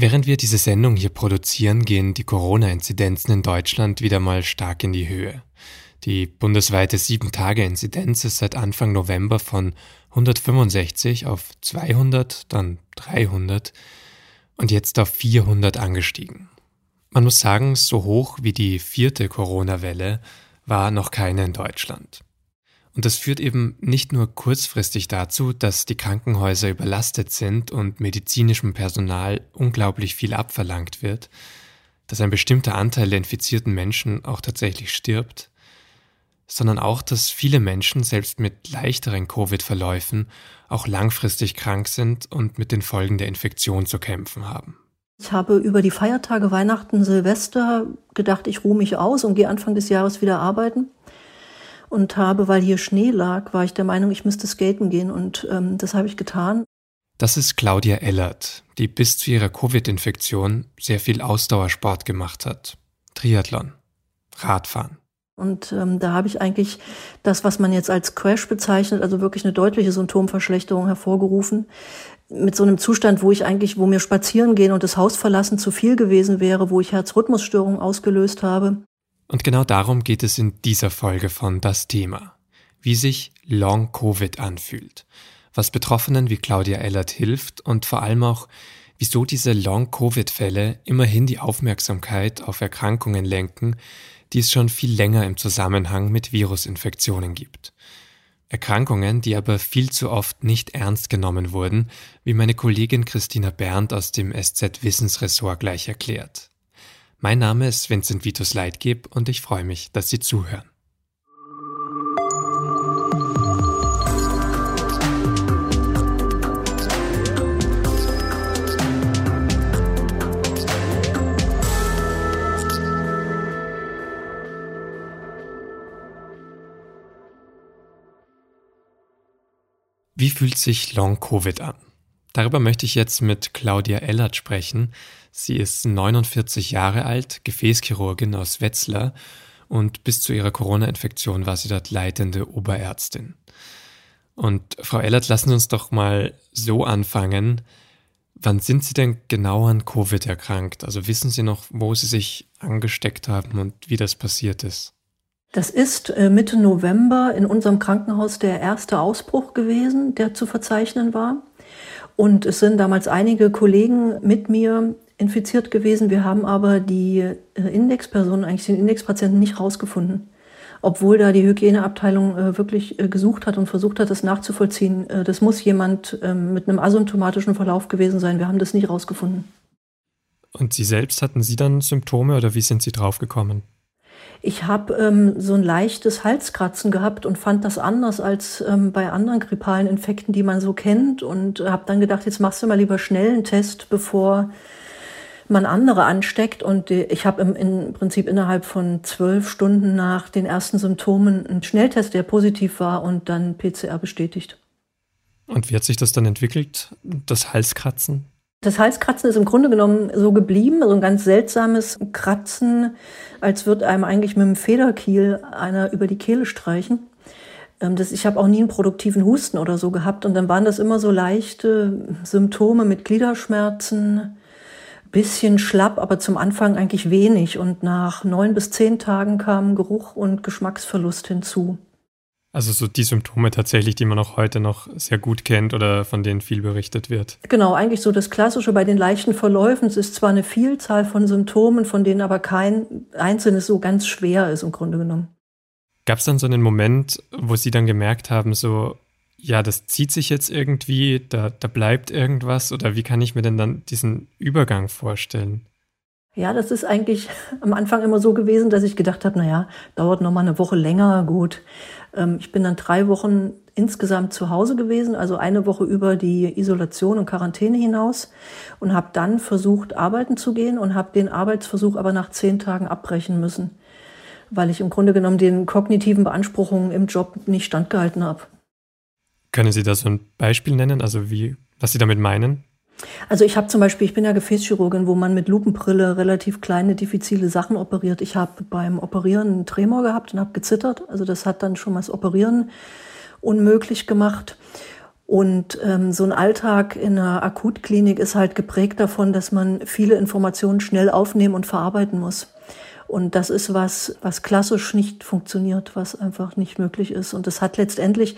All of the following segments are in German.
Während wir diese Sendung hier produzieren, gehen die Corona-Inzidenzen in Deutschland wieder mal stark in die Höhe. Die bundesweite 7-Tage-Inzidenz ist seit Anfang November von 165 auf 200, dann 300 und jetzt auf 400 angestiegen. Man muss sagen, so hoch wie die vierte Corona-Welle war noch keine in Deutschland. Und das führt eben nicht nur kurzfristig dazu, dass die Krankenhäuser überlastet sind und medizinischem Personal unglaublich viel abverlangt wird, dass ein bestimmter Anteil der infizierten Menschen auch tatsächlich stirbt, sondern auch, dass viele Menschen selbst mit leichteren Covid-Verläufen auch langfristig krank sind und mit den Folgen der Infektion zu kämpfen haben. Ich habe über die Feiertage Weihnachten, Silvester gedacht, ich ruhe mich aus und gehe Anfang des Jahres wieder arbeiten. Und habe, weil hier Schnee lag, war ich der Meinung, ich müsste skaten gehen und ähm, das habe ich getan. Das ist Claudia Ellert, die bis zu ihrer Covid-Infektion sehr viel Ausdauersport gemacht hat. Triathlon, Radfahren. Und ähm, da habe ich eigentlich das, was man jetzt als Crash bezeichnet, also wirklich eine deutliche Symptomverschlechterung hervorgerufen. Mit so einem Zustand, wo ich eigentlich, wo mir spazieren gehen und das Haus verlassen zu viel gewesen wäre, wo ich Herzrhythmusstörungen ausgelöst habe. Und genau darum geht es in dieser Folge von Das Thema. Wie sich Long Covid anfühlt. Was Betroffenen wie Claudia Ellert hilft und vor allem auch, wieso diese Long Covid Fälle immerhin die Aufmerksamkeit auf Erkrankungen lenken, die es schon viel länger im Zusammenhang mit Virusinfektionen gibt. Erkrankungen, die aber viel zu oft nicht ernst genommen wurden, wie meine Kollegin Christina Berndt aus dem SZ Wissensressort gleich erklärt. Mein Name ist Vincent Vitus Leitgeb und ich freue mich, dass Sie zuhören. Wie fühlt sich Long Covid an? Darüber möchte ich jetzt mit Claudia Ellert sprechen. Sie ist 49 Jahre alt, Gefäßchirurgin aus Wetzlar und bis zu ihrer Corona-Infektion war sie dort leitende Oberärztin. Und Frau Ellert, lassen Sie uns doch mal so anfangen. Wann sind Sie denn genau an Covid erkrankt? Also wissen Sie noch, wo Sie sich angesteckt haben und wie das passiert ist? Das ist äh, Mitte November in unserem Krankenhaus der erste Ausbruch gewesen, der zu verzeichnen war. Und es sind damals einige Kollegen mit mir infiziert gewesen. Wir haben aber die äh, Indexpersonen, eigentlich den Indexpatienten nicht rausgefunden. Obwohl da die Hygieneabteilung äh, wirklich gesucht hat und versucht hat, das nachzuvollziehen. Das muss jemand ähm, mit einem asymptomatischen Verlauf gewesen sein. Wir haben das nicht rausgefunden. Und Sie selbst hatten Sie dann Symptome oder wie sind Sie draufgekommen? Ich habe ähm, so ein leichtes Halskratzen gehabt und fand das anders als ähm, bei anderen grippalen Infekten, die man so kennt. Und habe dann gedacht, jetzt machst du mal lieber schnell einen Test, bevor man andere ansteckt. Und ich habe im, im Prinzip innerhalb von zwölf Stunden nach den ersten Symptomen einen Schnelltest, der positiv war und dann PCR bestätigt. Und wie hat sich das dann entwickelt, das Halskratzen? Das Halskratzen ist im Grunde genommen so geblieben, so ein ganz seltsames Kratzen, als würde einem eigentlich mit einem Federkiel einer über die Kehle streichen. Ähm, das, ich habe auch nie einen produktiven Husten oder so gehabt und dann waren das immer so leichte Symptome mit Gliederschmerzen, bisschen schlapp, aber zum Anfang eigentlich wenig und nach neun bis zehn Tagen kamen Geruch und Geschmacksverlust hinzu. Also so die Symptome tatsächlich, die man auch heute noch sehr gut kennt oder von denen viel berichtet wird. Genau, eigentlich so das Klassische bei den leichten Verläufen. Es ist zwar eine Vielzahl von Symptomen, von denen aber kein einzelnes so ganz schwer ist im Grunde genommen. Gab es dann so einen Moment, wo Sie dann gemerkt haben, so, ja, das zieht sich jetzt irgendwie, da, da bleibt irgendwas oder wie kann ich mir denn dann diesen Übergang vorstellen? Ja, das ist eigentlich am Anfang immer so gewesen, dass ich gedacht habe, naja, dauert noch mal eine Woche länger, gut. Ähm, ich bin dann drei Wochen insgesamt zu Hause gewesen, also eine Woche über die Isolation und Quarantäne hinaus und habe dann versucht, arbeiten zu gehen und habe den Arbeitsversuch aber nach zehn Tagen abbrechen müssen, weil ich im Grunde genommen den kognitiven Beanspruchungen im Job nicht standgehalten habe. Können Sie da so ein Beispiel nennen, also wie, was Sie damit meinen? Also ich habe zum Beispiel, ich bin ja Gefäßchirurgin, wo man mit Lupenbrille relativ kleine, diffizile Sachen operiert. Ich habe beim Operieren einen Tremor gehabt und habe gezittert. Also das hat dann schon mal das Operieren unmöglich gemacht. Und ähm, so ein Alltag in einer Akutklinik ist halt geprägt davon, dass man viele Informationen schnell aufnehmen und verarbeiten muss. Und das ist was, was klassisch nicht funktioniert, was einfach nicht möglich ist. Und das hat letztendlich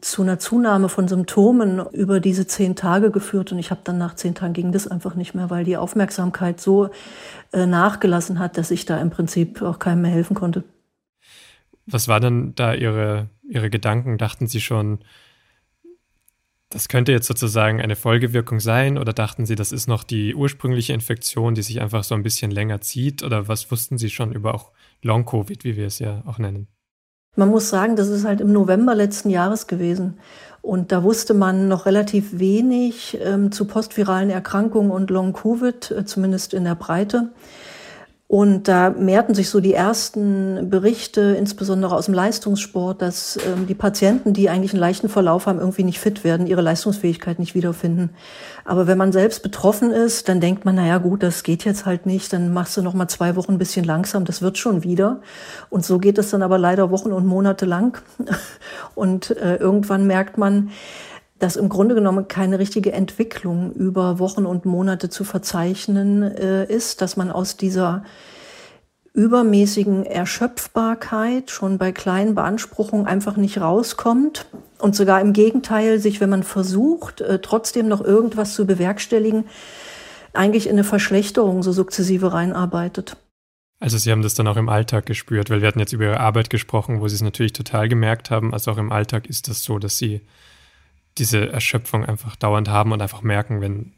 zu einer Zunahme von Symptomen über diese zehn Tage geführt. Und ich habe dann nach zehn Tagen ging das einfach nicht mehr, weil die Aufmerksamkeit so äh, nachgelassen hat, dass ich da im Prinzip auch keinem mehr helfen konnte. Was war denn da Ihre, Ihre Gedanken? Dachten Sie schon, das könnte jetzt sozusagen eine Folgewirkung sein oder dachten Sie, das ist noch die ursprüngliche Infektion, die sich einfach so ein bisschen länger zieht? Oder was wussten Sie schon über auch Long-Covid, wie wir es ja auch nennen? Man muss sagen, das ist halt im November letzten Jahres gewesen. Und da wusste man noch relativ wenig ähm, zu postviralen Erkrankungen und Long-Covid, äh, zumindest in der Breite. Und da mehrten sich so die ersten Berichte, insbesondere aus dem Leistungssport, dass ähm, die Patienten, die eigentlich einen leichten Verlauf haben, irgendwie nicht fit werden, ihre Leistungsfähigkeit nicht wiederfinden. Aber wenn man selbst betroffen ist, dann denkt man, na ja, gut, das geht jetzt halt nicht, dann machst du noch mal zwei Wochen ein bisschen langsam, das wird schon wieder. Und so geht es dann aber leider Wochen und Monate lang. Und äh, irgendwann merkt man, dass im Grunde genommen keine richtige Entwicklung über Wochen und Monate zu verzeichnen äh, ist, dass man aus dieser übermäßigen Erschöpfbarkeit schon bei kleinen Beanspruchungen einfach nicht rauskommt und sogar im Gegenteil sich, wenn man versucht, äh, trotzdem noch irgendwas zu bewerkstelligen, eigentlich in eine Verschlechterung so sukzessive reinarbeitet. Also Sie haben das dann auch im Alltag gespürt, weil wir hatten jetzt über Ihre Arbeit gesprochen, wo Sie es natürlich total gemerkt haben. Also auch im Alltag ist das so, dass Sie diese Erschöpfung einfach dauernd haben und einfach merken, wenn,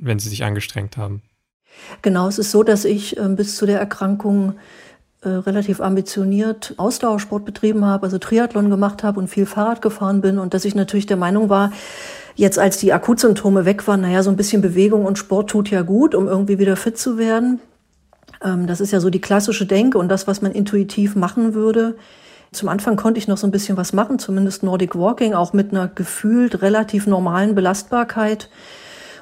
wenn sie sich angestrengt haben. Genau, es ist so, dass ich äh, bis zu der Erkrankung äh, relativ ambitioniert Ausdauersport betrieben habe, also Triathlon gemacht habe und viel Fahrrad gefahren bin und dass ich natürlich der Meinung war, jetzt als die Akutsymptome weg waren, naja, so ein bisschen Bewegung und Sport tut ja gut, um irgendwie wieder fit zu werden. Ähm, das ist ja so die klassische Denke und das, was man intuitiv machen würde. Zum Anfang konnte ich noch so ein bisschen was machen, zumindest Nordic Walking, auch mit einer gefühlt relativ normalen Belastbarkeit.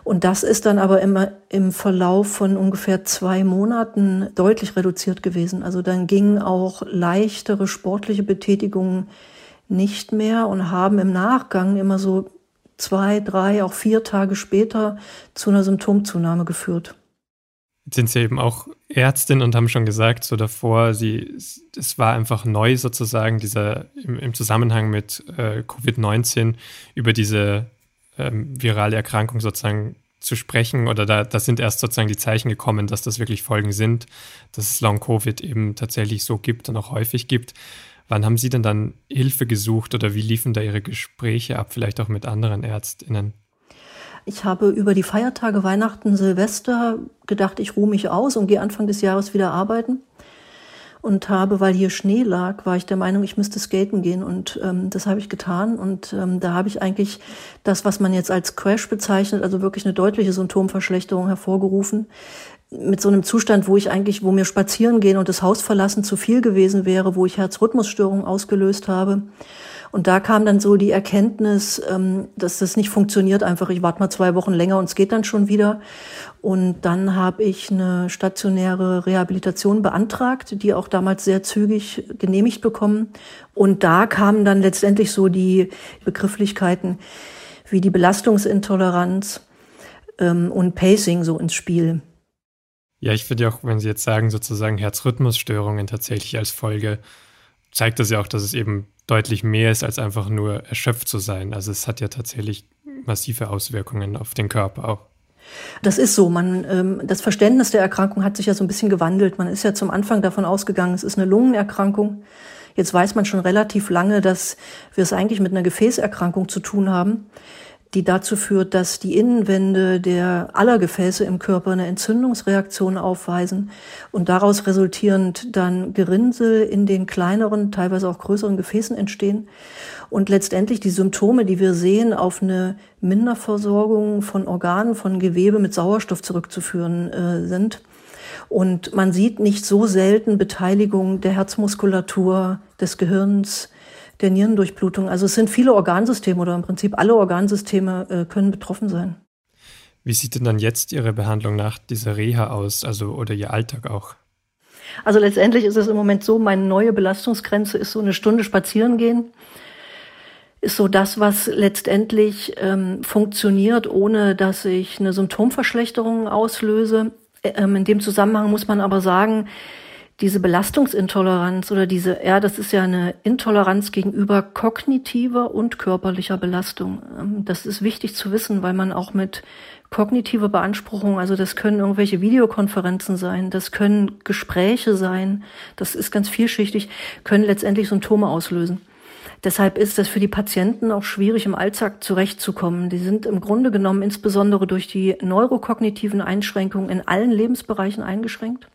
Und das ist dann aber immer im Verlauf von ungefähr zwei Monaten deutlich reduziert gewesen. Also dann gingen auch leichtere sportliche Betätigungen nicht mehr und haben im Nachgang immer so zwei, drei, auch vier Tage später zu einer Symptomzunahme geführt. Jetzt sind Sie eben auch Ärztin und haben schon gesagt, so davor, sie, es war einfach neu sozusagen, dieser im, im Zusammenhang mit äh, Covid-19 über diese ähm, virale Erkrankung sozusagen zu sprechen oder da, da sind erst sozusagen die Zeichen gekommen, dass das wirklich Folgen sind, dass es Long-Covid eben tatsächlich so gibt und auch häufig gibt. Wann haben Sie denn dann Hilfe gesucht oder wie liefen da Ihre Gespräche ab, vielleicht auch mit anderen ÄrztInnen? Ich habe über die Feiertage Weihnachten, Silvester gedacht, ich ruhe mich aus und gehe Anfang des Jahres wieder arbeiten. Und habe, weil hier Schnee lag, war ich der Meinung, ich müsste skaten gehen. Und ähm, das habe ich getan. Und ähm, da habe ich eigentlich das, was man jetzt als Crash bezeichnet, also wirklich eine deutliche Symptomverschlechterung hervorgerufen. Mit so einem Zustand, wo ich eigentlich, wo mir spazieren gehen und das Haus verlassen zu viel gewesen wäre, wo ich Herzrhythmusstörungen ausgelöst habe. Und da kam dann so die Erkenntnis, ähm, dass das nicht funktioniert. Einfach, ich warte mal zwei Wochen länger und es geht dann schon wieder. Und dann habe ich eine stationäre Rehabilitation beantragt, die auch damals sehr zügig genehmigt bekommen. Und da kamen dann letztendlich so die Begrifflichkeiten wie die Belastungsintoleranz ähm, und Pacing so ins Spiel. Ja, ich finde auch, wenn Sie jetzt sagen, sozusagen Herzrhythmusstörungen tatsächlich als Folge, zeigt das ja auch, dass es eben deutlich mehr ist, als einfach nur erschöpft zu sein. Also es hat ja tatsächlich massive Auswirkungen auf den Körper auch. Das ist so. Man, ähm, das Verständnis der Erkrankung hat sich ja so ein bisschen gewandelt. Man ist ja zum Anfang davon ausgegangen, es ist eine Lungenerkrankung. Jetzt weiß man schon relativ lange, dass wir es eigentlich mit einer Gefäßerkrankung zu tun haben die dazu führt, dass die Innenwände der aller Gefäße im Körper eine Entzündungsreaktion aufweisen und daraus resultierend dann Gerinnsel in den kleineren, teilweise auch größeren Gefäßen entstehen und letztendlich die Symptome, die wir sehen, auf eine Minderversorgung von Organen, von Gewebe mit Sauerstoff zurückzuführen äh, sind. Und man sieht nicht so selten Beteiligung der Herzmuskulatur, des Gehirns, der Nierendurchblutung. Also es sind viele Organsysteme oder im Prinzip alle Organsysteme äh, können betroffen sein. Wie sieht denn dann jetzt Ihre Behandlung nach dieser Reha aus, also oder Ihr Alltag auch? Also letztendlich ist es im Moment so, meine neue Belastungsgrenze ist so eine Stunde spazieren gehen. ist so das, was letztendlich ähm, funktioniert, ohne dass ich eine Symptomverschlechterung auslöse. Ähm, in dem Zusammenhang muss man aber sagen, diese Belastungsintoleranz oder diese, ja, das ist ja eine Intoleranz gegenüber kognitiver und körperlicher Belastung. Ähm, das ist wichtig zu wissen, weil man auch mit kognitiver Beanspruchung, also das können irgendwelche Videokonferenzen sein, das können Gespräche sein, das ist ganz vielschichtig, können letztendlich Symptome auslösen. Deshalb ist das für die Patienten auch schwierig, im Alltag zurechtzukommen. Die sind im Grunde genommen insbesondere durch die neurokognitiven Einschränkungen in allen Lebensbereichen eingeschränkt.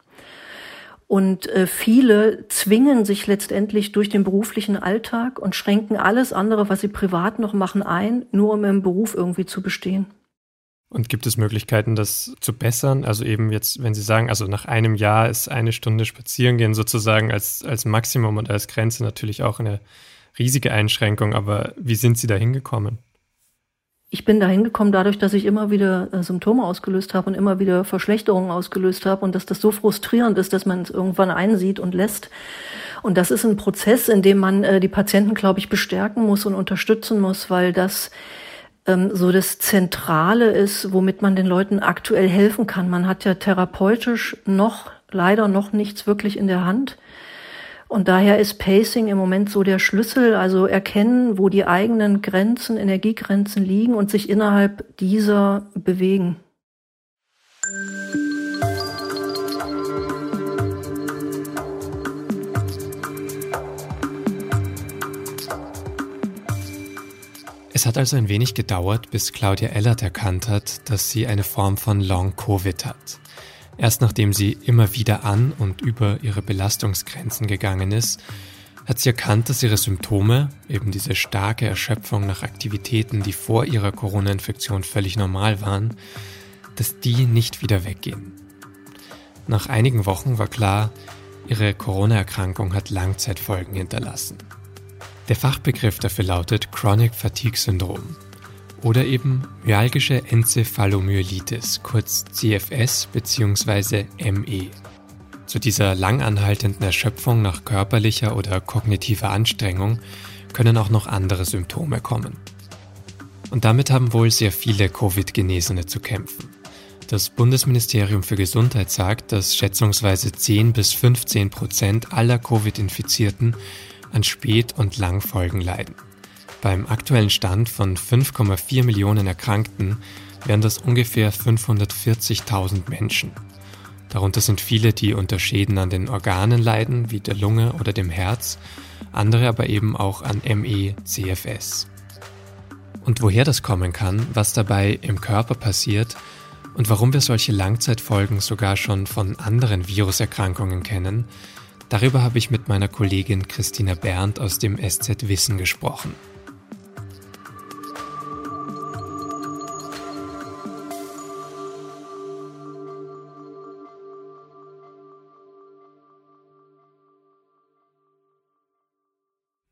Und äh, viele zwingen sich letztendlich durch den beruflichen Alltag und schränken alles andere, was sie privat noch machen, ein, nur um im Beruf irgendwie zu bestehen. Und gibt es Möglichkeiten, das zu bessern? Also eben jetzt, wenn Sie sagen, also nach einem Jahr ist eine Stunde spazieren gehen sozusagen als, als Maximum und als Grenze natürlich auch eine riesige Einschränkung, aber wie sind Sie da hingekommen? Ich bin da hingekommen dadurch, dass ich immer wieder äh, Symptome ausgelöst habe und immer wieder Verschlechterungen ausgelöst habe und dass das so frustrierend ist, dass man es irgendwann einsieht und lässt. Und das ist ein Prozess, in dem man äh, die Patienten, glaube ich, bestärken muss und unterstützen muss, weil das ähm, so das Zentrale ist, womit man den Leuten aktuell helfen kann. Man hat ja therapeutisch noch leider noch nichts wirklich in der Hand. Und daher ist Pacing im Moment so der Schlüssel, also erkennen, wo die eigenen Grenzen, Energiegrenzen liegen und sich innerhalb dieser bewegen. Es hat also ein wenig gedauert, bis Claudia Ellert erkannt hat, dass sie eine Form von Long-Covid hat. Erst nachdem sie immer wieder an und über ihre Belastungsgrenzen gegangen ist, hat sie erkannt, dass ihre Symptome, eben diese starke Erschöpfung nach Aktivitäten, die vor ihrer Corona-Infektion völlig normal waren, dass die nicht wieder weggehen. Nach einigen Wochen war klar, ihre Corona-Erkrankung hat Langzeitfolgen hinterlassen. Der Fachbegriff dafür lautet Chronic Fatigue Syndrom oder eben myalgische Enzephalomyelitis, kurz CFS bzw. ME. Zu dieser langanhaltenden Erschöpfung nach körperlicher oder kognitiver Anstrengung können auch noch andere Symptome kommen. Und damit haben wohl sehr viele Covid-Genesene zu kämpfen. Das Bundesministerium für Gesundheit sagt, dass schätzungsweise 10 bis 15 Prozent aller Covid-Infizierten an Spät- und Langfolgen leiden. Beim aktuellen Stand von 5,4 Millionen Erkrankten wären das ungefähr 540.000 Menschen. Darunter sind viele, die unter Schäden an den Organen leiden, wie der Lunge oder dem Herz, andere aber eben auch an ME, CFS. Und woher das kommen kann, was dabei im Körper passiert und warum wir solche Langzeitfolgen sogar schon von anderen Viruserkrankungen kennen, darüber habe ich mit meiner Kollegin Christina Berndt aus dem SZ Wissen gesprochen.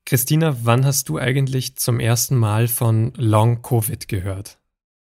Christina, wann hast du eigentlich zum ersten Mal von Long Covid gehört?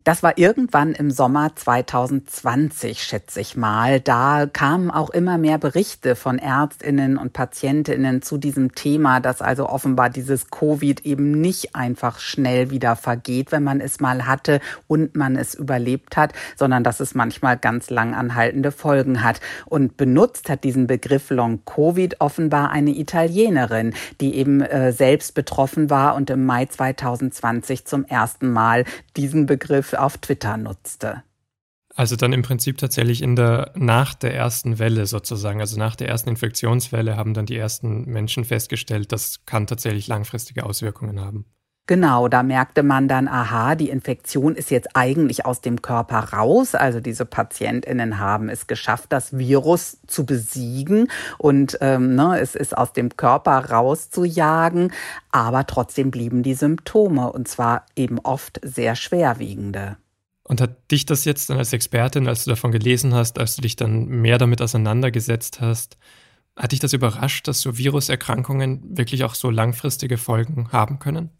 Das war irgendwann im Sommer 2020, schätze ich mal. Da kamen auch immer mehr Berichte von Ärztinnen und Patientinnen zu diesem Thema, dass also offenbar dieses Covid eben nicht einfach schnell wieder vergeht, wenn man es mal hatte und man es überlebt hat, sondern dass es manchmal ganz lang anhaltende Folgen hat. Und benutzt hat diesen Begriff Long Covid offenbar eine Italienerin, die eben äh, selbst betroffen war und im Mai 2020 zum ersten Mal diesen Begriff auf Twitter nutzte. Also dann im Prinzip tatsächlich in der, nach der ersten Welle sozusagen, also nach der ersten Infektionswelle haben dann die ersten Menschen festgestellt, das kann tatsächlich langfristige Auswirkungen haben. Genau, da merkte man dann, aha, die Infektion ist jetzt eigentlich aus dem Körper raus. Also diese Patientinnen haben es geschafft, das Virus zu besiegen und ähm, ne, es ist aus dem Körper rauszujagen. Aber trotzdem blieben die Symptome und zwar eben oft sehr schwerwiegende. Und hat dich das jetzt dann als Expertin, als du davon gelesen hast, als du dich dann mehr damit auseinandergesetzt hast, Hat dich das überrascht, dass so Viruserkrankungen wirklich auch so langfristige Folgen haben können?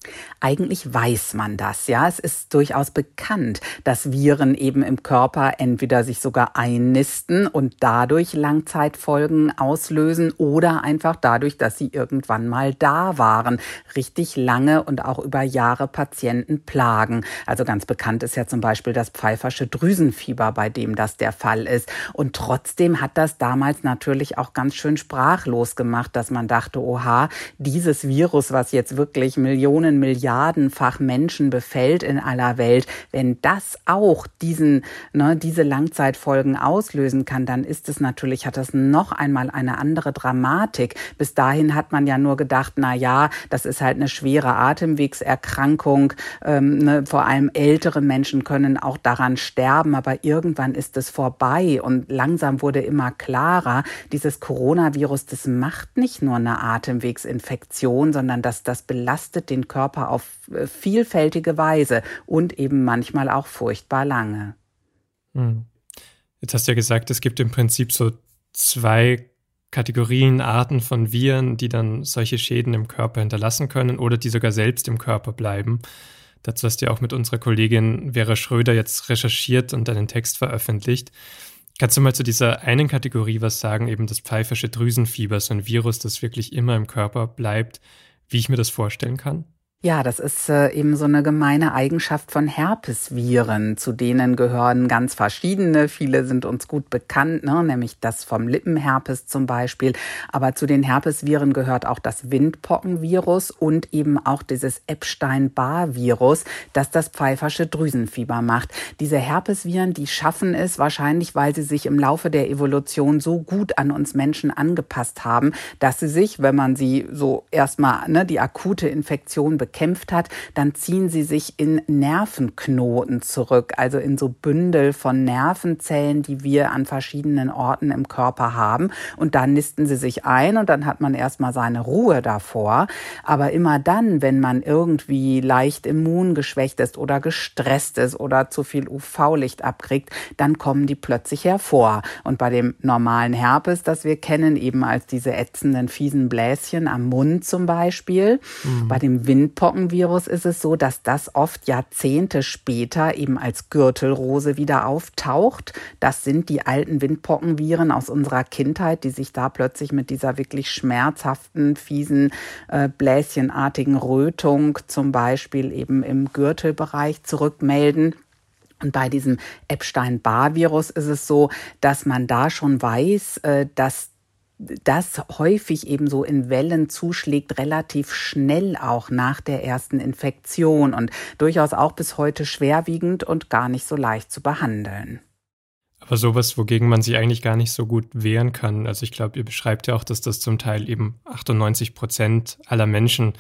Eigentlich weiß man das, ja. Es ist durchaus bekannt, dass Viren eben im Körper entweder sich sogar einnisten und dadurch Langzeitfolgen auslösen oder einfach dadurch, dass sie irgendwann mal da waren, richtig lange und auch über Jahre Patienten plagen. Also ganz bekannt ist ja zum Beispiel das pfeifersche Drüsenfieber, bei dem das der Fall ist. Und trotzdem hat das damals natürlich auch ganz schön sprachlos gemacht, dass man dachte, oha, dieses Virus, was jetzt wirklich Millionen, Milliardenfach Menschen befällt in aller Welt, wenn das auch diesen, ne, diese Langzeitfolgen auslösen kann, dann ist es natürlich, hat das noch einmal eine andere Dramatik. Bis dahin hat man ja nur gedacht, na ja, das ist halt eine schwere Atemwegserkrankung. Ähm, ne, vor allem ältere Menschen können auch daran sterben, aber irgendwann ist es vorbei und langsam wurde immer klarer, dieses Coronavirus, das macht nicht nur eine Atemwegsinfektion, sondern das, das belastet den Körper auf äh, vielfältige Weise und eben manchmal auch furchtbar lange. Hm. Jetzt hast du ja gesagt, es gibt im Prinzip so zwei Kategorien, Arten von Viren, die dann solche Schäden im Körper hinterlassen können oder die sogar selbst im Körper bleiben. Dazu hast du ja auch mit unserer Kollegin Vera Schröder jetzt recherchiert und einen Text veröffentlicht. Kannst du mal zu dieser einen Kategorie was sagen, eben das pfeifersche Drüsenfieber, so ein Virus, das wirklich immer im Körper bleibt, wie ich mir das vorstellen kann? Ja, das ist äh, eben so eine gemeine Eigenschaft von Herpesviren. Zu denen gehören ganz verschiedene. Viele sind uns gut bekannt, ne? nämlich das vom Lippenherpes zum Beispiel. Aber zu den Herpesviren gehört auch das Windpockenvirus und eben auch dieses Epstein-Barr-Virus, das das pfeifersche Drüsenfieber macht. Diese Herpesviren, die schaffen es wahrscheinlich, weil sie sich im Laufe der Evolution so gut an uns Menschen angepasst haben, dass sie sich, wenn man sie so erstmal ne, die akute Infektion bekämpft hat, dann ziehen sie sich in Nervenknoten zurück, also in so Bündel von Nervenzellen, die wir an verschiedenen Orten im Körper haben. Und dann nisten sie sich ein und dann hat man erstmal seine Ruhe davor. Aber immer dann, wenn man irgendwie leicht immungeschwächt ist oder gestresst ist oder zu viel UV-Licht abkriegt, dann kommen die plötzlich hervor. Und bei dem normalen Herpes, das wir kennen, eben als diese ätzenden, fiesen Bläschen am Mund zum Beispiel, mhm. bei dem Windpocken Pockenvirus ist es so, dass das oft Jahrzehnte später eben als Gürtelrose wieder auftaucht. Das sind die alten Windpockenviren aus unserer Kindheit, die sich da plötzlich mit dieser wirklich schmerzhaften, fiesen, äh, bläschenartigen Rötung zum Beispiel eben im Gürtelbereich zurückmelden. Und bei diesem Epstein-Barr-Virus ist es so, dass man da schon weiß, äh, dass das häufig eben so in Wellen zuschlägt, relativ schnell auch nach der ersten Infektion und durchaus auch bis heute schwerwiegend und gar nicht so leicht zu behandeln. Aber sowas, wogegen man sich eigentlich gar nicht so gut wehren kann. Also ich glaube, ihr beschreibt ja auch, dass das zum Teil eben 98 Prozent aller Menschen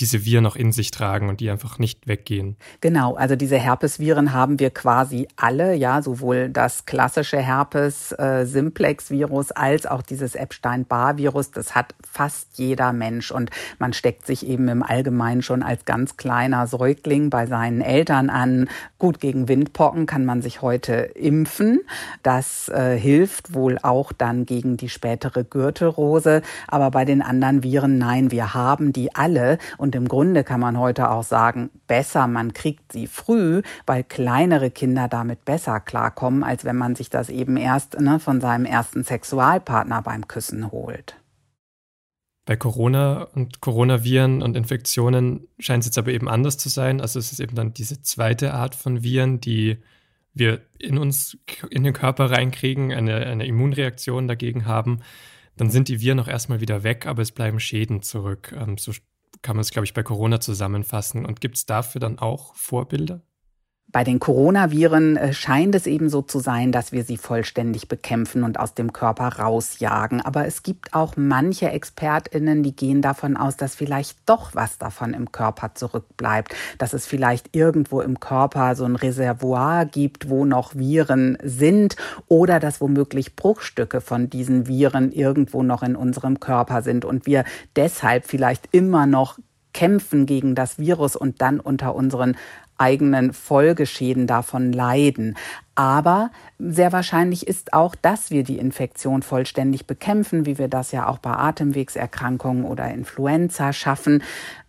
diese Viren noch in sich tragen und die einfach nicht weggehen. Genau, also diese Herpesviren haben wir quasi alle, ja, sowohl das klassische Herpes äh, Simplex Virus als auch dieses Epstein-Barr Virus, das hat fast jeder Mensch und man steckt sich eben im Allgemeinen schon als ganz kleiner Säugling bei seinen Eltern an. Gut, gegen Windpocken kann man sich heute impfen. Das äh, hilft wohl auch dann gegen die spätere Gürtelrose, aber bei den anderen Viren nein, wir haben die alle und und im Grunde kann man heute auch sagen, besser, man kriegt sie früh, weil kleinere Kinder damit besser klarkommen, als wenn man sich das eben erst ne, von seinem ersten Sexualpartner beim Küssen holt. Bei Corona und Coronaviren und Infektionen scheint es jetzt aber eben anders zu sein. Also es ist eben dann diese zweite Art von Viren, die wir in uns, in den Körper reinkriegen, eine, eine Immunreaktion dagegen haben. Dann sind die Viren auch erstmal wieder weg, aber es bleiben Schäden zurück. Ähm, so kann man es, glaube ich, bei Corona zusammenfassen. Und gibt es dafür dann auch Vorbilder? Bei den Coronaviren äh, scheint es eben so zu sein, dass wir sie vollständig bekämpfen und aus dem Körper rausjagen. Aber es gibt auch manche Expertinnen, die gehen davon aus, dass vielleicht doch was davon im Körper zurückbleibt, dass es vielleicht irgendwo im Körper so ein Reservoir gibt, wo noch Viren sind. Oder dass womöglich Bruchstücke von diesen Viren irgendwo noch in unserem Körper sind. Und wir deshalb vielleicht immer noch kämpfen gegen das Virus und dann unter unseren eigenen Folgeschäden davon leiden. Aber sehr wahrscheinlich ist auch, dass wir die Infektion vollständig bekämpfen, wie wir das ja auch bei Atemwegserkrankungen oder Influenza schaffen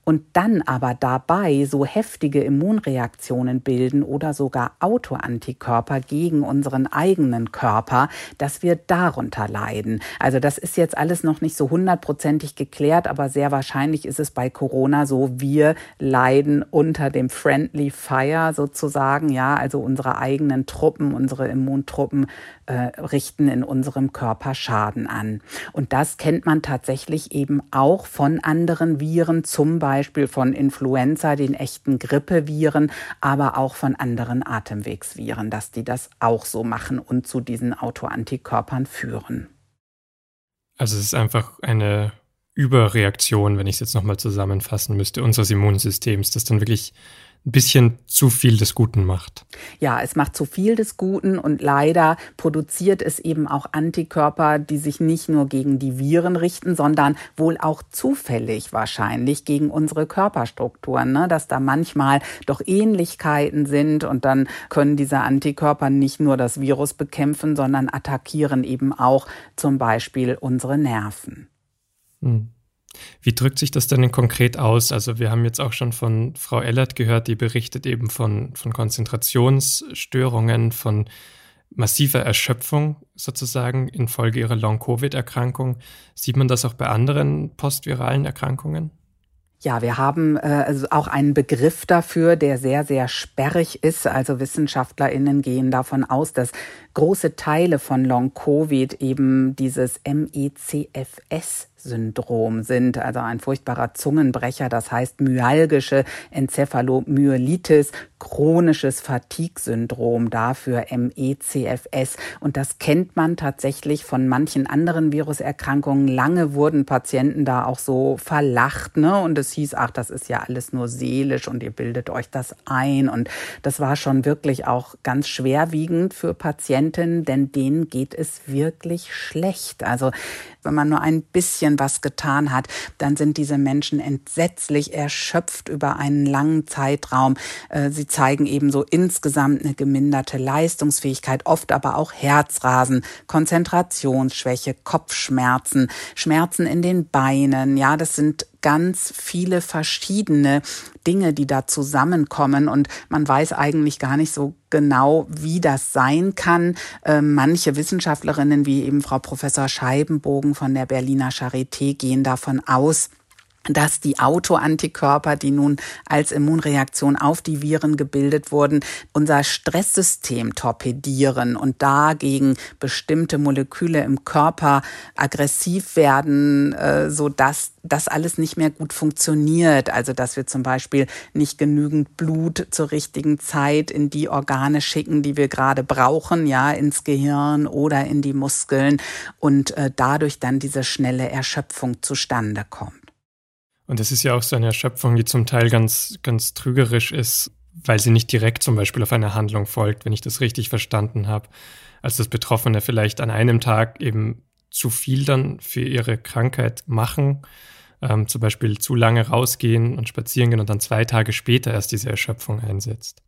und dann aber dabei so heftige Immunreaktionen bilden oder sogar Autoantikörper gegen unseren eigenen Körper, dass wir darunter leiden. Also das ist jetzt alles noch nicht so hundertprozentig geklärt, aber sehr wahrscheinlich ist es bei Corona so, wir leiden unter dem Friendly Fire sozusagen, ja, also unsere eigenen Truppen, unsere Immuntruppen äh, richten in unserem Körper Schaden an. Und das kennt man tatsächlich eben auch von anderen Viren, zum Beispiel Beispiel von Influenza, den echten Grippeviren, aber auch von anderen Atemwegsviren, dass die das auch so machen und zu diesen Autoantikörpern führen. Also es ist einfach eine Überreaktion, wenn ich es jetzt nochmal zusammenfassen müsste, unseres Immunsystems, das dann wirklich ein bisschen zu viel des Guten macht. Ja, es macht zu viel des Guten und leider produziert es eben auch Antikörper, die sich nicht nur gegen die Viren richten, sondern wohl auch zufällig wahrscheinlich gegen unsere Körperstrukturen, ne? dass da manchmal doch Ähnlichkeiten sind und dann können diese Antikörper nicht nur das Virus bekämpfen, sondern attackieren eben auch zum Beispiel unsere Nerven. Hm. Wie drückt sich das denn konkret aus? Also wir haben jetzt auch schon von Frau Ellert gehört, die berichtet eben von, von Konzentrationsstörungen, von massiver Erschöpfung sozusagen infolge ihrer Long-Covid-Erkrankung. Sieht man das auch bei anderen postviralen Erkrankungen? Ja, wir haben äh, also auch einen Begriff dafür, der sehr, sehr sperrig ist. Also WissenschaftlerInnen gehen davon aus, dass große Teile von Long-Covid eben dieses MECFS Syndrom sind, also ein furchtbarer Zungenbrecher, das heißt myalgische Enzephalomyelitis, chronisches Fatigue-Syndrom, dafür MECFS. Und das kennt man tatsächlich von manchen anderen Viruserkrankungen. Lange wurden Patienten da auch so verlacht, ne? Und es hieß, ach, das ist ja alles nur seelisch und ihr bildet euch das ein. Und das war schon wirklich auch ganz schwerwiegend für Patienten, denn denen geht es wirklich schlecht. Also wenn man nur ein bisschen was getan hat, dann sind diese Menschen entsetzlich erschöpft über einen langen Zeitraum. Äh, sie zeigen ebenso insgesamt eine geminderte Leistungsfähigkeit, oft aber auch Herzrasen, Konzentrationsschwäche, Kopfschmerzen, Schmerzen in den Beinen. Ja, das sind ganz viele verschiedene Dinge, die da zusammenkommen und man weiß eigentlich gar nicht so genau, wie das sein kann. Ähm, manche Wissenschaftlerinnen, wie eben Frau Professor Scheibenbogen von der Berliner Charité, gehen davon aus, dass die Autoantikörper, die nun als Immunreaktion auf die Viren gebildet wurden, unser Stresssystem torpedieren und dagegen bestimmte Moleküle im Körper aggressiv werden, äh, so dass das alles nicht mehr gut funktioniert. Also, dass wir zum Beispiel nicht genügend Blut zur richtigen Zeit in die Organe schicken, die wir gerade brauchen, ja, ins Gehirn oder in die Muskeln und äh, dadurch dann diese schnelle Erschöpfung zustande kommt. Und es ist ja auch so eine Erschöpfung, die zum Teil ganz, ganz trügerisch ist, weil sie nicht direkt zum Beispiel auf eine Handlung folgt, wenn ich das richtig verstanden habe. Als das Betroffene vielleicht an einem Tag eben zu viel dann für ihre Krankheit machen, ähm, zum Beispiel zu lange rausgehen und spazieren gehen und dann zwei Tage später erst diese Erschöpfung einsetzt.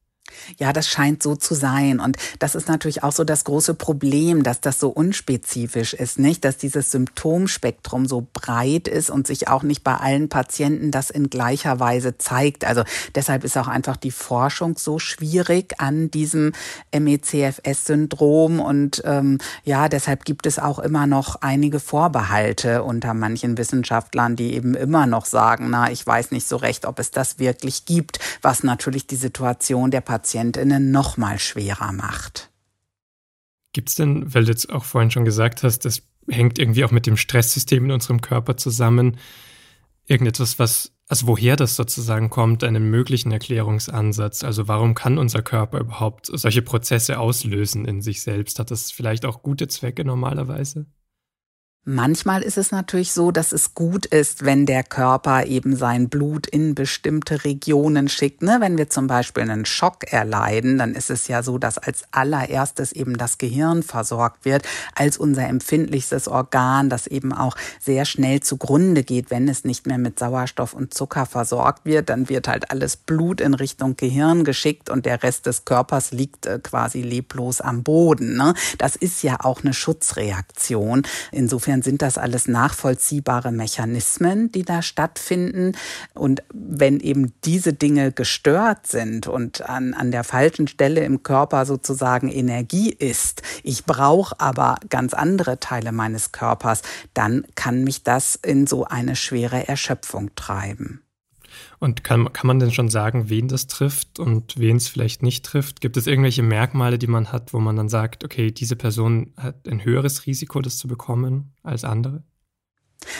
Ja, das scheint so zu sein. Und das ist natürlich auch so das große Problem, dass das so unspezifisch ist, nicht? Dass dieses Symptomspektrum so breit ist und sich auch nicht bei allen Patienten das in gleicher Weise zeigt. Also deshalb ist auch einfach die Forschung so schwierig an diesem MECFS-Syndrom. Und ähm, ja, deshalb gibt es auch immer noch einige Vorbehalte unter manchen Wissenschaftlern, die eben immer noch sagen, na, ich weiß nicht so recht, ob es das wirklich gibt, was natürlich die Situation der Patientinnen noch mal schwerer macht. Gibt es denn, weil du jetzt auch vorhin schon gesagt hast, das hängt irgendwie auch mit dem Stresssystem in unserem Körper zusammen, irgendetwas, was, also woher das sozusagen kommt, einen möglichen Erklärungsansatz? Also warum kann unser Körper überhaupt solche Prozesse auslösen in sich selbst? Hat das vielleicht auch gute Zwecke normalerweise? Manchmal ist es natürlich so, dass es gut ist, wenn der Körper eben sein Blut in bestimmte Regionen schickt. Ne? Wenn wir zum Beispiel einen Schock erleiden, dann ist es ja so, dass als allererstes eben das Gehirn versorgt wird, als unser empfindlichstes Organ, das eben auch sehr schnell zugrunde geht, wenn es nicht mehr mit Sauerstoff und Zucker versorgt wird. Dann wird halt alles Blut in Richtung Gehirn geschickt und der Rest des Körpers liegt äh, quasi leblos am Boden. Ne? Das ist ja auch eine Schutzreaktion. Insofern Insofern sind das alles nachvollziehbare Mechanismen, die da stattfinden. Und wenn eben diese Dinge gestört sind und an, an der falschen Stelle im Körper sozusagen Energie ist, ich brauche aber ganz andere Teile meines Körpers, dann kann mich das in so eine schwere Erschöpfung treiben. Und kann, kann man denn schon sagen, wen das trifft und wen es vielleicht nicht trifft? Gibt es irgendwelche Merkmale, die man hat, wo man dann sagt, okay, diese Person hat ein höheres Risiko, das zu bekommen als andere?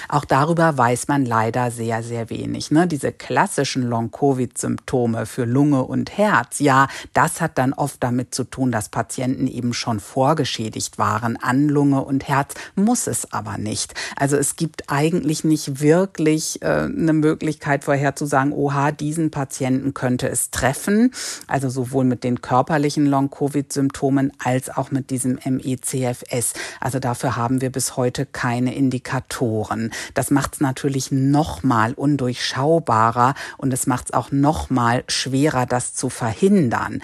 Auch darüber weiß man leider sehr, sehr wenig. Ne? Diese klassischen Long-Covid-Symptome für Lunge und Herz, ja, das hat dann oft damit zu tun, dass Patienten eben schon vorgeschädigt waren an Lunge und Herz, muss es aber nicht. Also es gibt eigentlich nicht wirklich äh, eine Möglichkeit vorherzusagen, oha, diesen Patienten könnte es treffen. Also sowohl mit den körperlichen Long-Covid-Symptomen als auch mit diesem MECFS. Also dafür haben wir bis heute keine Indikatoren. Jahren. Das macht es natürlich noch mal undurchschaubarer und es macht es auch noch mal schwerer, das zu verhindern.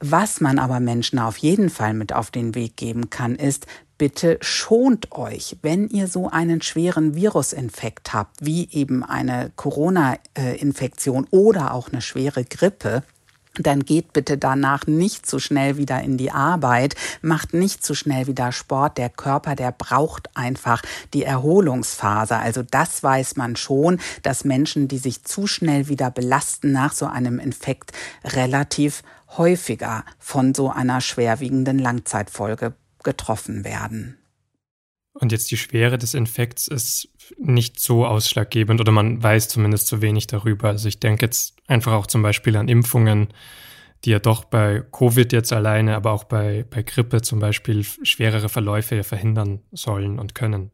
Was man aber Menschen auf jeden Fall mit auf den Weg geben kann, ist, bitte schont euch, wenn ihr so einen schweren Virusinfekt habt, wie eben eine Corona-Infektion oder auch eine schwere Grippe dann geht bitte danach nicht zu schnell wieder in die Arbeit, macht nicht zu schnell wieder Sport. Der Körper, der braucht einfach die Erholungsphase. Also das weiß man schon, dass Menschen, die sich zu schnell wieder belasten nach so einem Infekt, relativ häufiger von so einer schwerwiegenden Langzeitfolge getroffen werden. Und jetzt die Schwere des Infekts ist nicht so ausschlaggebend oder man weiß zumindest zu wenig darüber. Also ich denke jetzt einfach auch zum Beispiel an Impfungen, die ja doch bei Covid jetzt alleine, aber auch bei, bei Grippe zum Beispiel schwerere Verläufe ja verhindern sollen und können.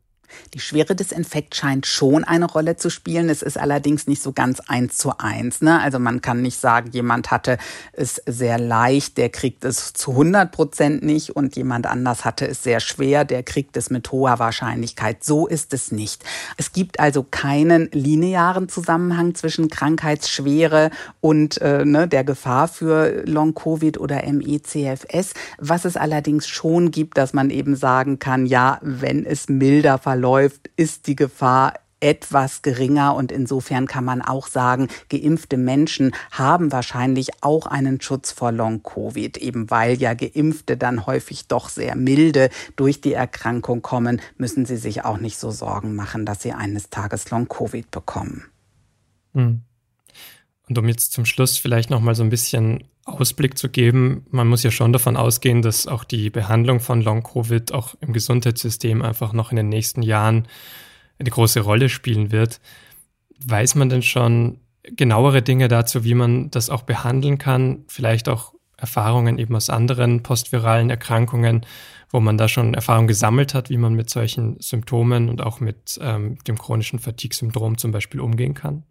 Die Schwere des Infekts scheint schon eine Rolle zu spielen. Es ist allerdings nicht so ganz eins zu eins. Ne? Also man kann nicht sagen, jemand hatte es sehr leicht, der kriegt es zu 100 Prozent nicht und jemand anders hatte es sehr schwer, der kriegt es mit hoher Wahrscheinlichkeit. So ist es nicht. Es gibt also keinen linearen Zusammenhang zwischen Krankheitsschwere und äh, ne, der Gefahr für Long-Covid oder MECFS. Was es allerdings schon gibt, dass man eben sagen kann, ja, wenn es milder verläuft, verläuft, ist die Gefahr etwas geringer und insofern kann man auch sagen, geimpfte Menschen haben wahrscheinlich auch einen Schutz vor Long-Covid, eben weil ja Geimpfte dann häufig doch sehr milde durch die Erkrankung kommen, müssen sie sich auch nicht so Sorgen machen, dass sie eines Tages Long-Covid bekommen. Hm. Und um jetzt zum Schluss vielleicht noch mal so ein bisschen Ausblick zu geben, man muss ja schon davon ausgehen, dass auch die Behandlung von Long-Covid auch im Gesundheitssystem einfach noch in den nächsten Jahren eine große Rolle spielen wird. Weiß man denn schon genauere Dinge dazu, wie man das auch behandeln kann? Vielleicht auch Erfahrungen eben aus anderen postviralen Erkrankungen, wo man da schon Erfahrung gesammelt hat, wie man mit solchen Symptomen und auch mit ähm, dem chronischen Fatigue-Syndrom zum Beispiel umgehen kann?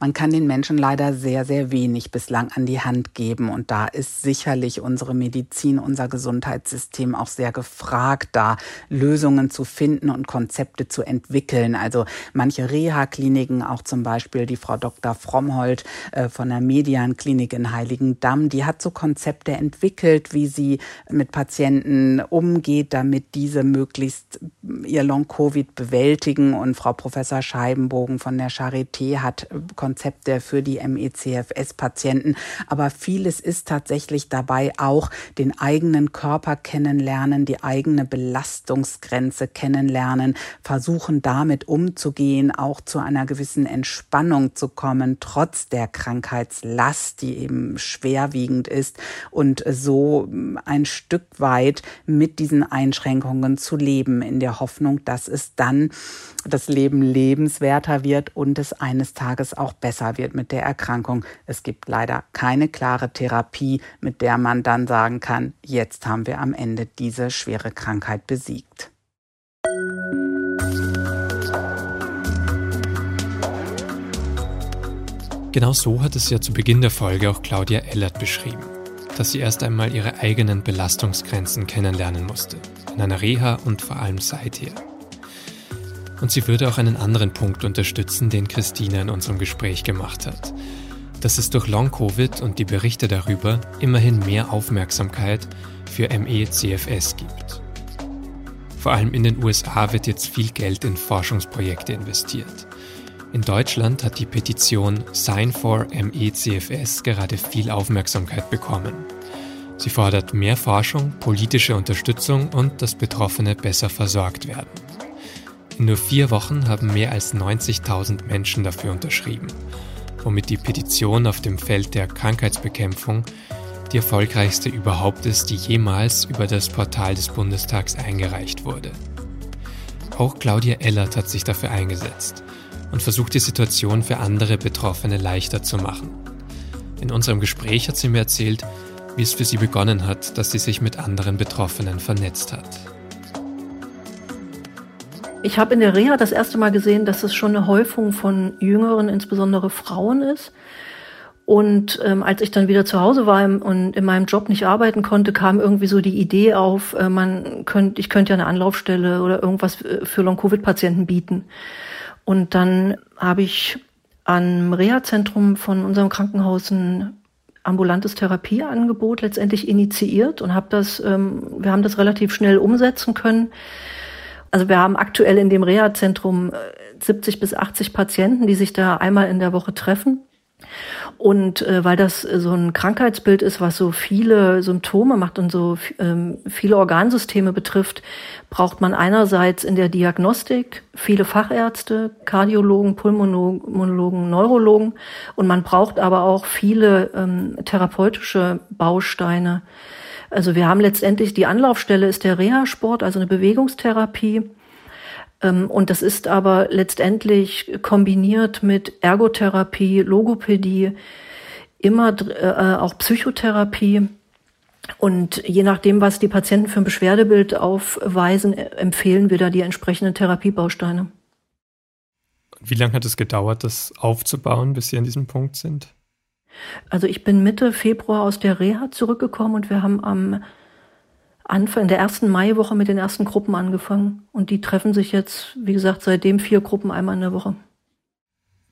Man kann den Menschen leider sehr, sehr wenig bislang an die Hand geben. Und da ist sicherlich unsere Medizin, unser Gesundheitssystem auch sehr gefragt, da Lösungen zu finden und Konzepte zu entwickeln. Also manche Reha-Kliniken, auch zum Beispiel die Frau Dr. Frommhold äh, von der Median-Klinik in Heiligendamm, die hat so Konzepte entwickelt, wie sie mit Patienten umgeht, damit diese möglichst ihr Long-Covid bewältigen. Und Frau Professor Scheibenbogen von der Charité hat Konzepte für die MECFS-Patienten. Aber vieles ist tatsächlich dabei auch den eigenen Körper kennenlernen, die eigene Belastungsgrenze kennenlernen, versuchen damit umzugehen, auch zu einer gewissen Entspannung zu kommen, trotz der Krankheitslast, die eben schwerwiegend ist und so ein Stück weit mit diesen Einschränkungen zu leben, in der Hoffnung, dass es dann das Leben lebenswerter wird und es eines Tages auch besser wird mit der Erkrankung. Es gibt leider keine klare Therapie, mit der man dann sagen kann, jetzt haben wir am Ende diese schwere Krankheit besiegt. Genau so hat es ja zu Beginn der Folge auch Claudia Ellert beschrieben, dass sie erst einmal ihre eigenen Belastungsgrenzen kennenlernen musste, in einer Reha und vor allem seither. Und sie würde auch einen anderen Punkt unterstützen, den Christina in unserem Gespräch gemacht hat, dass es durch Long-Covid und die Berichte darüber immerhin mehr Aufmerksamkeit für ME-CFS gibt. Vor allem in den USA wird jetzt viel Geld in Forschungsprojekte investiert. In Deutschland hat die Petition Sign for MECFS gerade viel Aufmerksamkeit bekommen. Sie fordert mehr Forschung, politische Unterstützung und dass Betroffene besser versorgt werden. In nur vier Wochen haben mehr als 90.000 Menschen dafür unterschrieben, womit die Petition auf dem Feld der Krankheitsbekämpfung die erfolgreichste überhaupt ist, die jemals über das Portal des Bundestags eingereicht wurde. Auch Claudia Ellert hat sich dafür eingesetzt und versucht die Situation für andere Betroffene leichter zu machen. In unserem Gespräch hat sie mir erzählt, wie es für sie begonnen hat, dass sie sich mit anderen Betroffenen vernetzt hat. Ich habe in der Reha das erste Mal gesehen, dass es schon eine Häufung von Jüngeren, insbesondere Frauen ist. Und ähm, als ich dann wieder zu Hause war und in meinem Job nicht arbeiten konnte, kam irgendwie so die Idee auf, äh, man könnte, ich könnte ja eine Anlaufstelle oder irgendwas äh, für Long-Covid-Patienten bieten. Und dann habe ich am Reha-Zentrum von unserem Krankenhaus ein ambulantes Therapieangebot letztendlich initiiert und habe das, ähm, wir haben das relativ schnell umsetzen können. Also wir haben aktuell in dem Reha-Zentrum 70 äh, bis 80 Patienten, die sich da einmal in der Woche treffen. Und äh, weil das so ein Krankheitsbild ist, was so viele Symptome macht und so ähm, viele Organsysteme betrifft, braucht man einerseits in der Diagnostik viele Fachärzte, Kardiologen, Pulmonologen, Neurologen und man braucht aber auch viele ähm, therapeutische Bausteine. Also wir haben letztendlich die Anlaufstelle ist der Reha-Sport, also eine Bewegungstherapie. Ähm, und das ist aber letztendlich kombiniert mit Ergotherapie, Logopädie, immer äh, auch Psychotherapie. Und je nachdem, was die Patienten für ein Beschwerdebild aufweisen, empfehlen wir da die entsprechenden Therapiebausteine. Wie lange hat es gedauert, das aufzubauen, bis Sie an diesem Punkt sind? Also ich bin Mitte Februar aus der Reha zurückgekommen und wir haben am Anfang in der ersten Maiwoche mit den ersten Gruppen angefangen. Und die treffen sich jetzt, wie gesagt, seitdem vier Gruppen einmal in der Woche.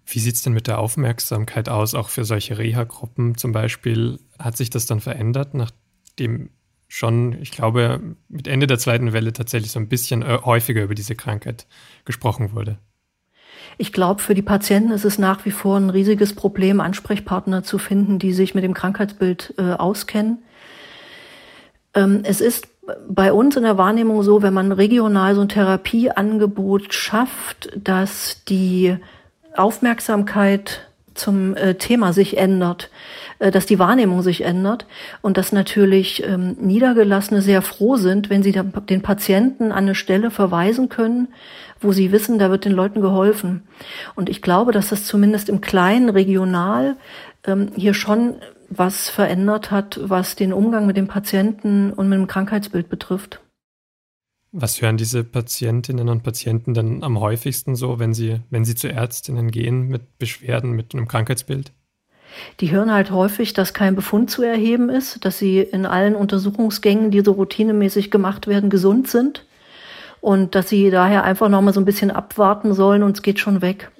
Wie sieht es denn mit der Aufmerksamkeit aus, auch für solche Reha-Gruppen zum Beispiel? Hat sich das dann verändert, nachdem schon, ich glaube, mit Ende der zweiten Welle tatsächlich so ein bisschen äh, häufiger über diese Krankheit gesprochen wurde? Ich glaube, für die Patienten ist es nach wie vor ein riesiges Problem, Ansprechpartner zu finden, die sich mit dem Krankheitsbild äh, auskennen. Ähm, es ist bei uns in der Wahrnehmung so, wenn man regional so ein Therapieangebot schafft, dass die Aufmerksamkeit zum äh, Thema sich ändert, äh, dass die Wahrnehmung sich ändert und dass natürlich ähm, Niedergelassene sehr froh sind, wenn sie den Patienten an eine Stelle verweisen können, wo sie wissen, da wird den Leuten geholfen. Und ich glaube, dass das zumindest im kleinen regional ähm, hier schon was verändert hat, was den Umgang mit dem Patienten und mit dem Krankheitsbild betrifft. Was hören diese Patientinnen und Patienten dann am häufigsten so, wenn sie, wenn sie zu Ärztinnen gehen mit Beschwerden, mit einem Krankheitsbild? Die hören halt häufig, dass kein Befund zu erheben ist, dass sie in allen Untersuchungsgängen, die so routinemäßig gemacht werden, gesund sind und dass sie daher einfach noch mal so ein bisschen abwarten sollen und es geht schon weg.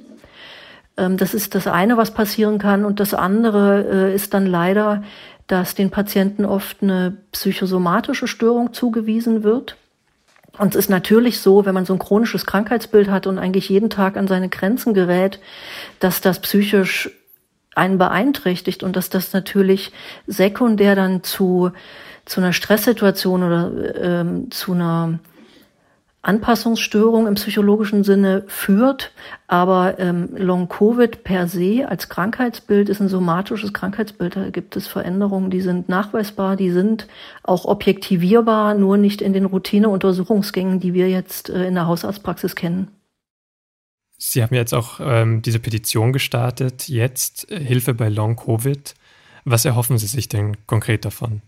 Ähm, das ist das eine, was passieren kann. Und das andere äh, ist dann leider, dass den Patienten oft eine psychosomatische Störung zugewiesen wird. Und es ist natürlich so, wenn man so ein chronisches Krankheitsbild hat und eigentlich jeden Tag an seine Grenzen gerät, dass das psychisch einen beeinträchtigt und dass das natürlich sekundär dann zu, zu einer Stresssituation oder ähm, zu einer Anpassungsstörung im psychologischen Sinne führt, aber ähm, Long-Covid per se als Krankheitsbild ist ein somatisches Krankheitsbild. Da gibt es Veränderungen, die sind nachweisbar, die sind auch objektivierbar, nur nicht in den Routineuntersuchungsgängen, die wir jetzt äh, in der Hausarztpraxis kennen. Sie haben jetzt auch ähm, diese Petition gestartet, jetzt äh, Hilfe bei Long-Covid. Was erhoffen Sie sich denn konkret davon?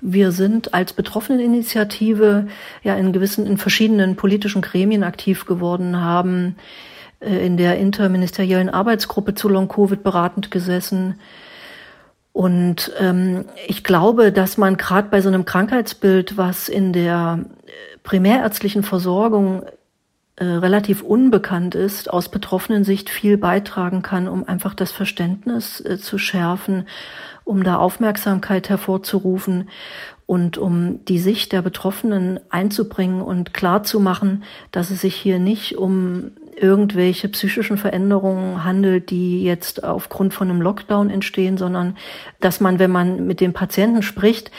Wir sind als Betroffeneninitiative ja in gewissen, in verschiedenen politischen Gremien aktiv geworden, haben äh, in der interministeriellen Arbeitsgruppe zu Long-Covid beratend gesessen. Und ähm, ich glaube, dass man gerade bei so einem Krankheitsbild, was in der äh, primärärztlichen Versorgung äh, relativ unbekannt ist, aus betroffenen Sicht viel beitragen kann, um einfach das Verständnis äh, zu schärfen, um da Aufmerksamkeit hervorzurufen und um die Sicht der Betroffenen einzubringen und klar zu machen, dass es sich hier nicht um irgendwelche psychischen Veränderungen handelt, die jetzt aufgrund von einem Lockdown entstehen, sondern dass man, wenn man mit dem Patienten spricht,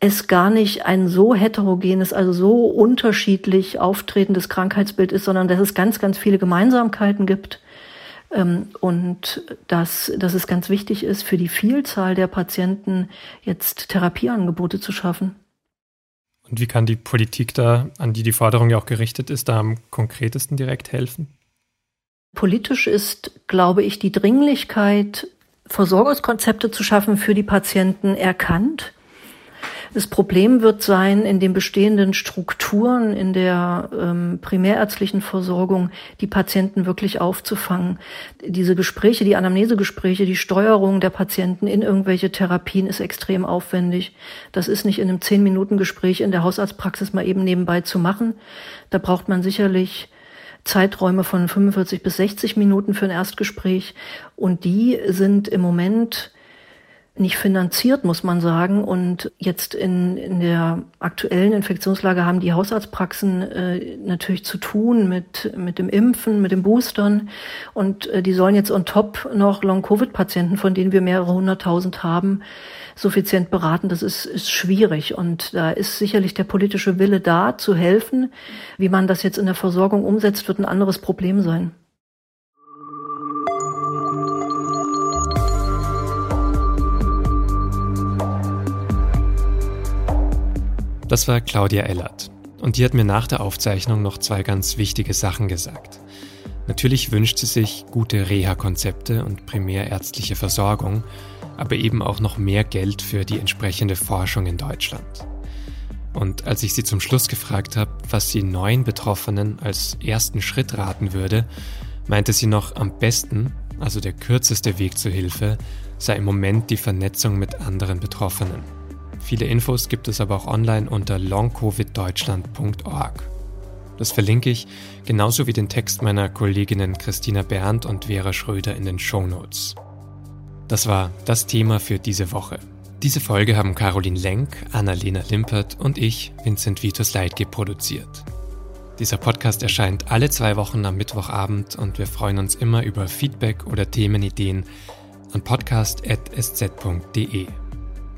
es gar nicht ein so heterogenes, also so unterschiedlich auftretendes Krankheitsbild ist, sondern dass es ganz, ganz viele Gemeinsamkeiten gibt und dass, dass es ganz wichtig ist, für die Vielzahl der Patienten jetzt Therapieangebote zu schaffen. Und wie kann die Politik da, an die die Forderung ja auch gerichtet ist, da am konkretesten direkt helfen? Politisch ist, glaube ich, die Dringlichkeit, Versorgungskonzepte zu schaffen für die Patienten erkannt. Das Problem wird sein, in den bestehenden Strukturen in der ähm, primärärztlichen Versorgung die Patienten wirklich aufzufangen. Diese Gespräche, die Anamnesegespräche, die Steuerung der Patienten in irgendwelche Therapien ist extrem aufwendig. Das ist nicht in einem zehn Minuten Gespräch in der Hausarztpraxis mal eben nebenbei zu machen. Da braucht man sicherlich Zeiträume von 45 bis 60 Minuten für ein Erstgespräch. Und die sind im Moment nicht finanziert, muss man sagen. Und jetzt in, in der aktuellen Infektionslage haben die Hausarztpraxen äh, natürlich zu tun mit, mit dem Impfen, mit den Boostern. Und äh, die sollen jetzt on top noch Long-Covid-Patienten, von denen wir mehrere hunderttausend haben, suffizient beraten. Das ist, ist schwierig. Und da ist sicherlich der politische Wille da, zu helfen. Wie man das jetzt in der Versorgung umsetzt, wird ein anderes Problem sein. Das war Claudia Ellert. Und die hat mir nach der Aufzeichnung noch zwei ganz wichtige Sachen gesagt. Natürlich wünscht sie sich gute Reha-Konzepte und primärärztliche Versorgung, aber eben auch noch mehr Geld für die entsprechende Forschung in Deutschland. Und als ich sie zum Schluss gefragt habe, was sie neuen Betroffenen als ersten Schritt raten würde, meinte sie noch am besten, also der kürzeste Weg zur Hilfe, sei im Moment die Vernetzung mit anderen Betroffenen. Viele Infos gibt es aber auch online unter longcoviddeutschland.org. Das verlinke ich, genauso wie den Text meiner Kolleginnen Christina Berndt und Vera Schröder in den Show Notes. Das war das Thema für diese Woche. Diese Folge haben Caroline Lenk, Annalena Limpert und ich, Vincent Vitus Leitge, produziert. Dieser Podcast erscheint alle zwei Wochen am Mittwochabend und wir freuen uns immer über Feedback oder Themenideen an podcast.sz.de.